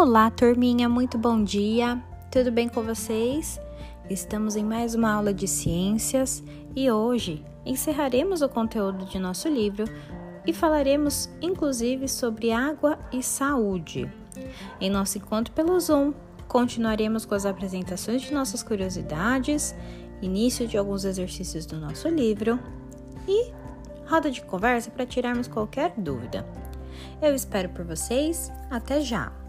Olá, turminha, muito bom dia. Tudo bem com vocês? Estamos em mais uma aula de ciências e hoje encerraremos o conteúdo de nosso livro e falaremos inclusive sobre água e saúde. Em nosso encontro pelo Zoom, continuaremos com as apresentações de nossas curiosidades, início de alguns exercícios do nosso livro e roda de conversa para tirarmos qualquer dúvida. Eu espero por vocês. Até já!